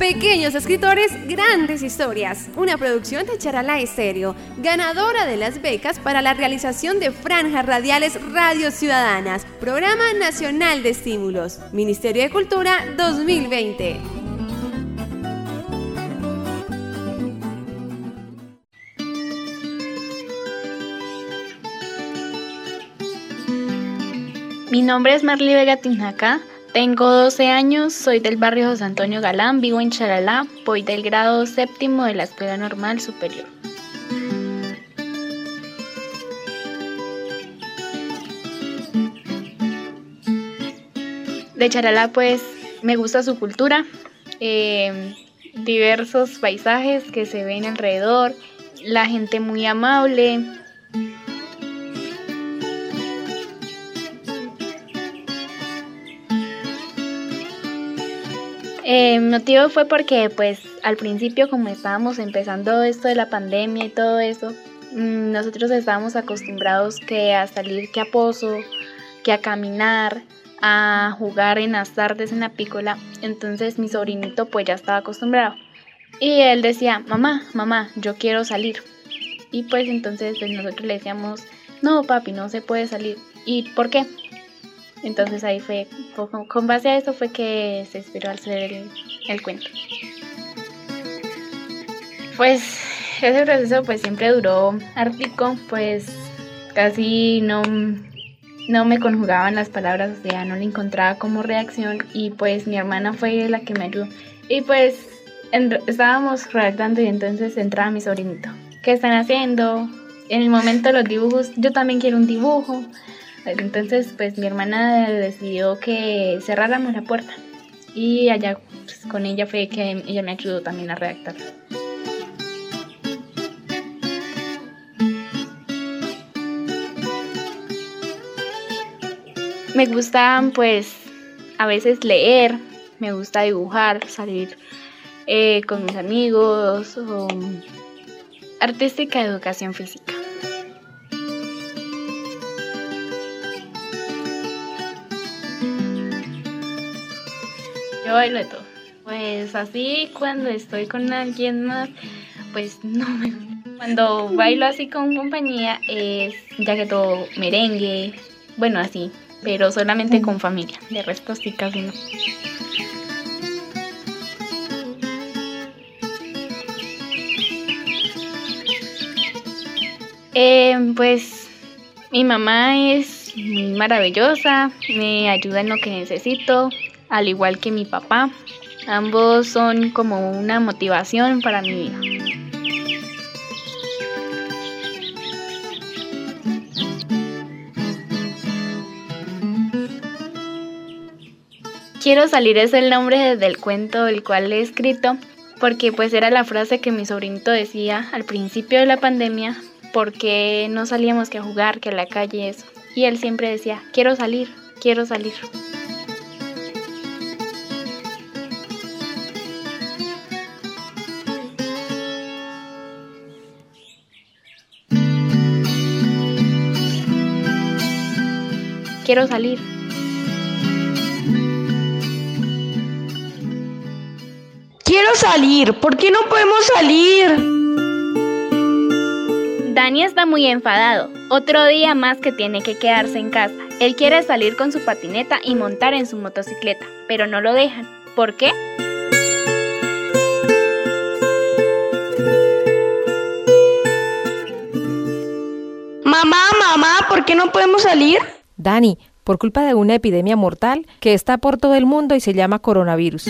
Pequeños escritores, grandes historias. Una producción de Charalá Estéreo, ganadora de las becas para la realización de franjas radiales Radio Ciudadanas, Programa Nacional de Estímulos, Ministerio de Cultura 2020. Mi nombre es Marli Vega Tinaca, tengo 12 años, soy del barrio José Antonio Galán, vivo en Charalá, voy del grado séptimo de la Escuela Normal Superior. De Charalá pues me gusta su cultura, eh, diversos paisajes que se ven alrededor, la gente muy amable, Eh, mi motivo fue porque pues al principio como estábamos empezando esto de la pandemia y todo eso, mm, nosotros estábamos acostumbrados que a salir que a pozo, que a caminar, a jugar en las tardes en la pícola, entonces mi sobrinito pues ya estaba acostumbrado. Y él decía, mamá, mamá, yo quiero salir. Y pues entonces pues, nosotros le decíamos, no papi, no se puede salir. ¿Y por qué? Entonces ahí fue, con base a eso fue que se inspiró al hacer el, cuento. Pues ese proceso pues siempre duró ártico, pues casi no, no me conjugaban las palabras, o sea, no le encontraba como reacción y pues mi hermana fue la que me ayudó. Y pues estábamos redactando y entonces entraba mi sobrinito. ¿Qué están haciendo? En el momento los dibujos, yo también quiero un dibujo. Entonces, pues mi hermana decidió que cerráramos la puerta y allá pues, con ella fue que ella me ayudó también a redactar. Me gusta pues a veces leer, me gusta dibujar, salir eh, con mis amigos o artística educación física. Yo bailo de todo. Pues así cuando estoy con alguien más, pues no me Cuando bailo así con compañía es ya que todo merengue, bueno así, pero solamente con familia, de resto sí casi no. Eh, pues mi mamá es maravillosa, me ayuda en lo que necesito, al igual que mi papá. Ambos son como una motivación para mi vida. Quiero salir es el nombre del cuento del cual he escrito porque pues era la frase que mi sobrinito decía al principio de la pandemia porque no salíamos que a jugar, que a la calle eso. Y él siempre decía, quiero salir, quiero salir. Quiero salir. Quiero salir, ¿por qué no podemos salir? Dani está muy enfadado. Otro día más que tiene que quedarse en casa. Él quiere salir con su patineta y montar en su motocicleta, pero no lo dejan. ¿Por qué? Mamá, mamá, ¿por qué no podemos salir? Dani, por culpa de una epidemia mortal que está por todo el mundo y se llama coronavirus.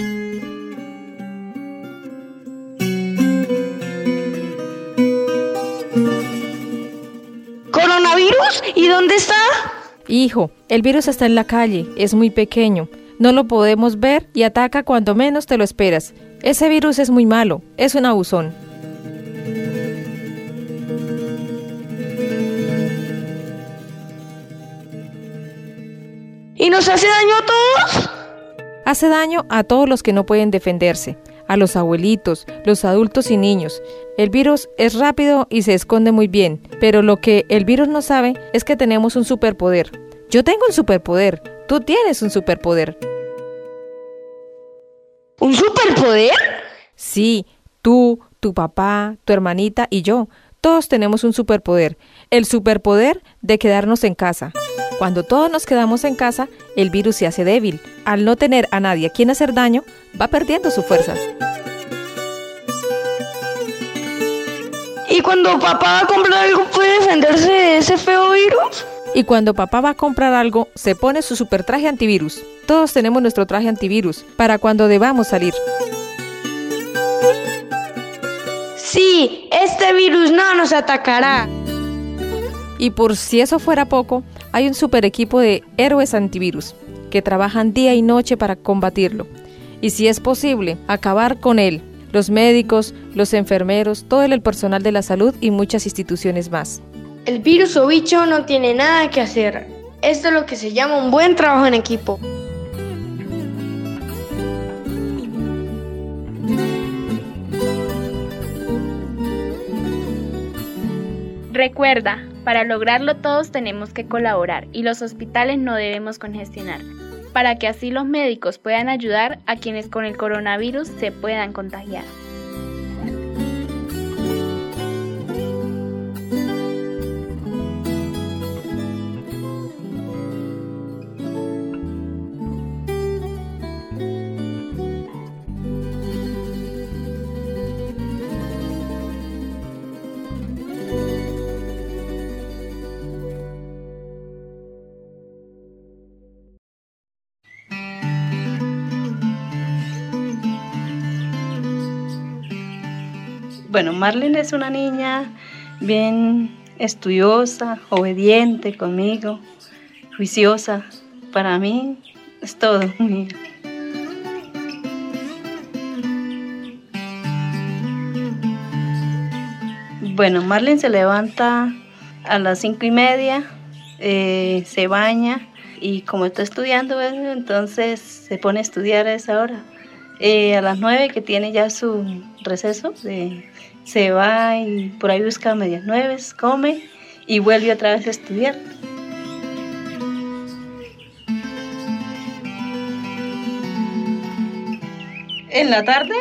¿Coronavirus? ¿Y dónde está? Hijo, el virus está en la calle, es muy pequeño, no lo podemos ver y ataca cuando menos te lo esperas. Ese virus es muy malo, es un abusón. Nos hace daño a todos? Hace daño a todos los que no pueden defenderse, a los abuelitos, los adultos y niños. El virus es rápido y se esconde muy bien, pero lo que el virus no sabe es que tenemos un superpoder. Yo tengo un superpoder, tú tienes un superpoder. ¿Un superpoder? Sí, tú, tu papá, tu hermanita y yo, todos tenemos un superpoder, el superpoder de quedarnos en casa. Cuando todos nos quedamos en casa, el virus se hace débil. Al no tener a nadie a quien hacer daño, va perdiendo sus fuerzas. ¿Y cuando papá va a comprar algo puede defenderse de ese feo virus? Y cuando papá va a comprar algo, se pone su super traje antivirus. Todos tenemos nuestro traje antivirus para cuando debamos salir. Sí, este virus no nos atacará. Y por si eso fuera poco, hay un super equipo de héroes antivirus que trabajan día y noche para combatirlo. Y si es posible, acabar con él. Los médicos, los enfermeros, todo el personal de la salud y muchas instituciones más. El virus o bicho no tiene nada que hacer. Esto es lo que se llama un buen trabajo en equipo. Recuerda, para lograrlo todos tenemos que colaborar y los hospitales no debemos congestionar, para que así los médicos puedan ayudar a quienes con el coronavirus se puedan contagiar. Bueno, Marlene es una niña bien estudiosa, obediente conmigo, juiciosa. Para mí es todo. Bueno, Marlene se levanta a las cinco y media, eh, se baña y como está estudiando, entonces se pone a estudiar a esa hora. Eh, a las nueve que tiene ya su receso de se va y por ahí busca medias nueve, come y vuelve otra vez a estudiar. En la tarde,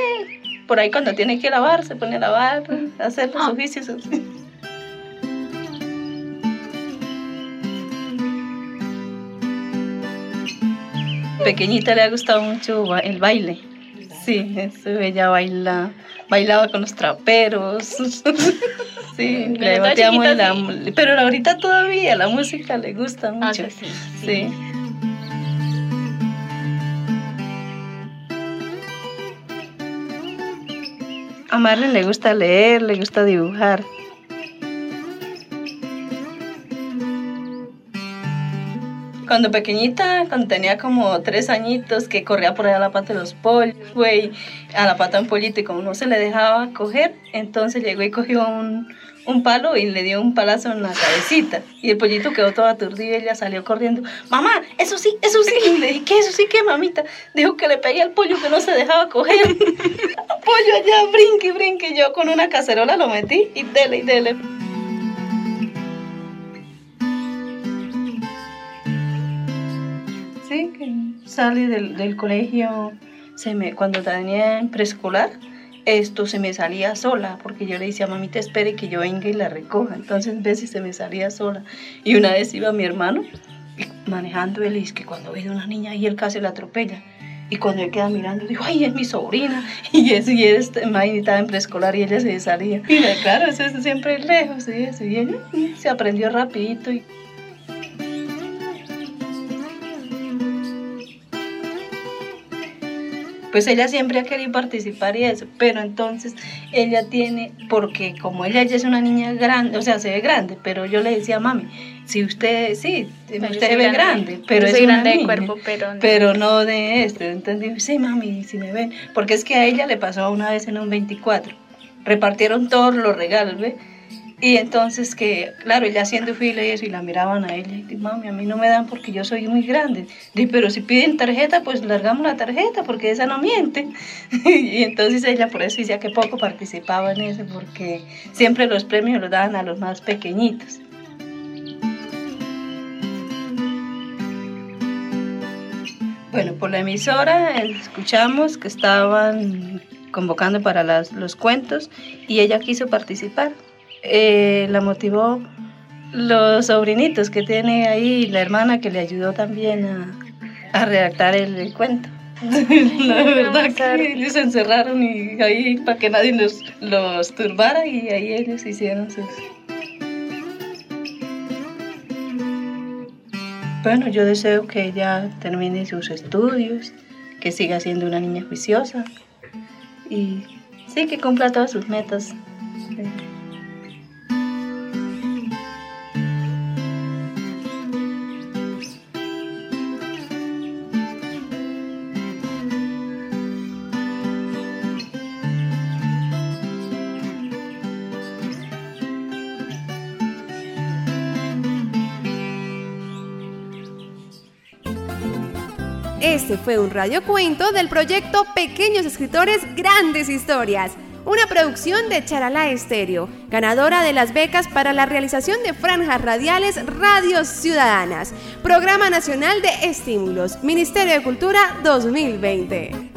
por ahí cuando tiene que lavar, se pone a lavar, a hacer los ah. oficios. Pequeñita le ha gustado mucho el baile. Sí, eso, ella baila bailaba con los traperos. sí, le bateamos la, pero ahorita todavía la música le gusta ah, mucho. sí, sí. A Marlene le gusta leer, le gusta dibujar. Cuando pequeñita, cuando tenía como tres añitos, que corría por allá a la pata de los pollos, güey, a la pata de un pollito y como no se le dejaba coger, entonces llegó y cogió un, un palo y le dio un palazo en la cabecita. Y el pollito quedó todo aturdido y ella salió corriendo. Mamá, eso sí, eso sí. Y le dije, ¿qué? Eso sí, ¿qué, mamita? Dijo que le pegué al pollo que no se dejaba coger. pollo allá, brinque, brinque. Yo con una cacerola lo metí y dele, y dele. Sí, que salí del, del colegio, se me, cuando tenía en preescolar, esto se me salía sola, porque yo le decía, mamita, espere que yo venga y la recoja. Entonces, a veces se me salía sola. Y una vez iba mi hermano manejando él, y es que cuando ve una niña y él casi la atropella. Y cuando él queda mirando, dijo, ay, es mi sobrina. Y eso, y él estaba en preescolar y ella se salía. Y claro, eso es siempre lejos, eso. Y ella se aprendió rapidito. Y pues ella siempre ha querido participar y eso, pero entonces ella tiene, porque como ella ya es una niña grande, o sea, se ve grande, pero yo le decía, mami, si usted, sí, usted se ve grande, pero es grande de cuerpo, pero no. pero no de esto, entonces sí, mami, si me ven, porque es que a ella le pasó una vez en un 24, repartieron todos los regalos, ¿ve? Y entonces que, claro, ella haciendo fila y eso, y la miraban a ella, y mami, a mí no me dan porque yo soy muy grande. Pero si piden tarjeta, pues largamos la tarjeta, porque esa no miente. y entonces ella por eso decía que poco participaba en eso, porque siempre los premios los daban a los más pequeñitos. Bueno, por la emisora escuchamos que estaban convocando para los cuentos y ella quiso participar. Eh, la motivó los sobrinitos que tiene ahí, la hermana que le ayudó también a, redactar el, cuento. la verdad que ellos se encerraron y ahí para que nadie los, los turbara y ahí ellos hicieron sus... Bueno, yo deseo que ella termine sus estudios, que siga siendo una niña juiciosa y sí que cumpla todas sus metas. Este fue un radiocuento del proyecto Pequeños Escritores Grandes Historias, una producción de Charalá Estéreo, ganadora de las becas para la realización de franjas radiales Radios Ciudadanas, Programa Nacional de Estímulos, Ministerio de Cultura 2020.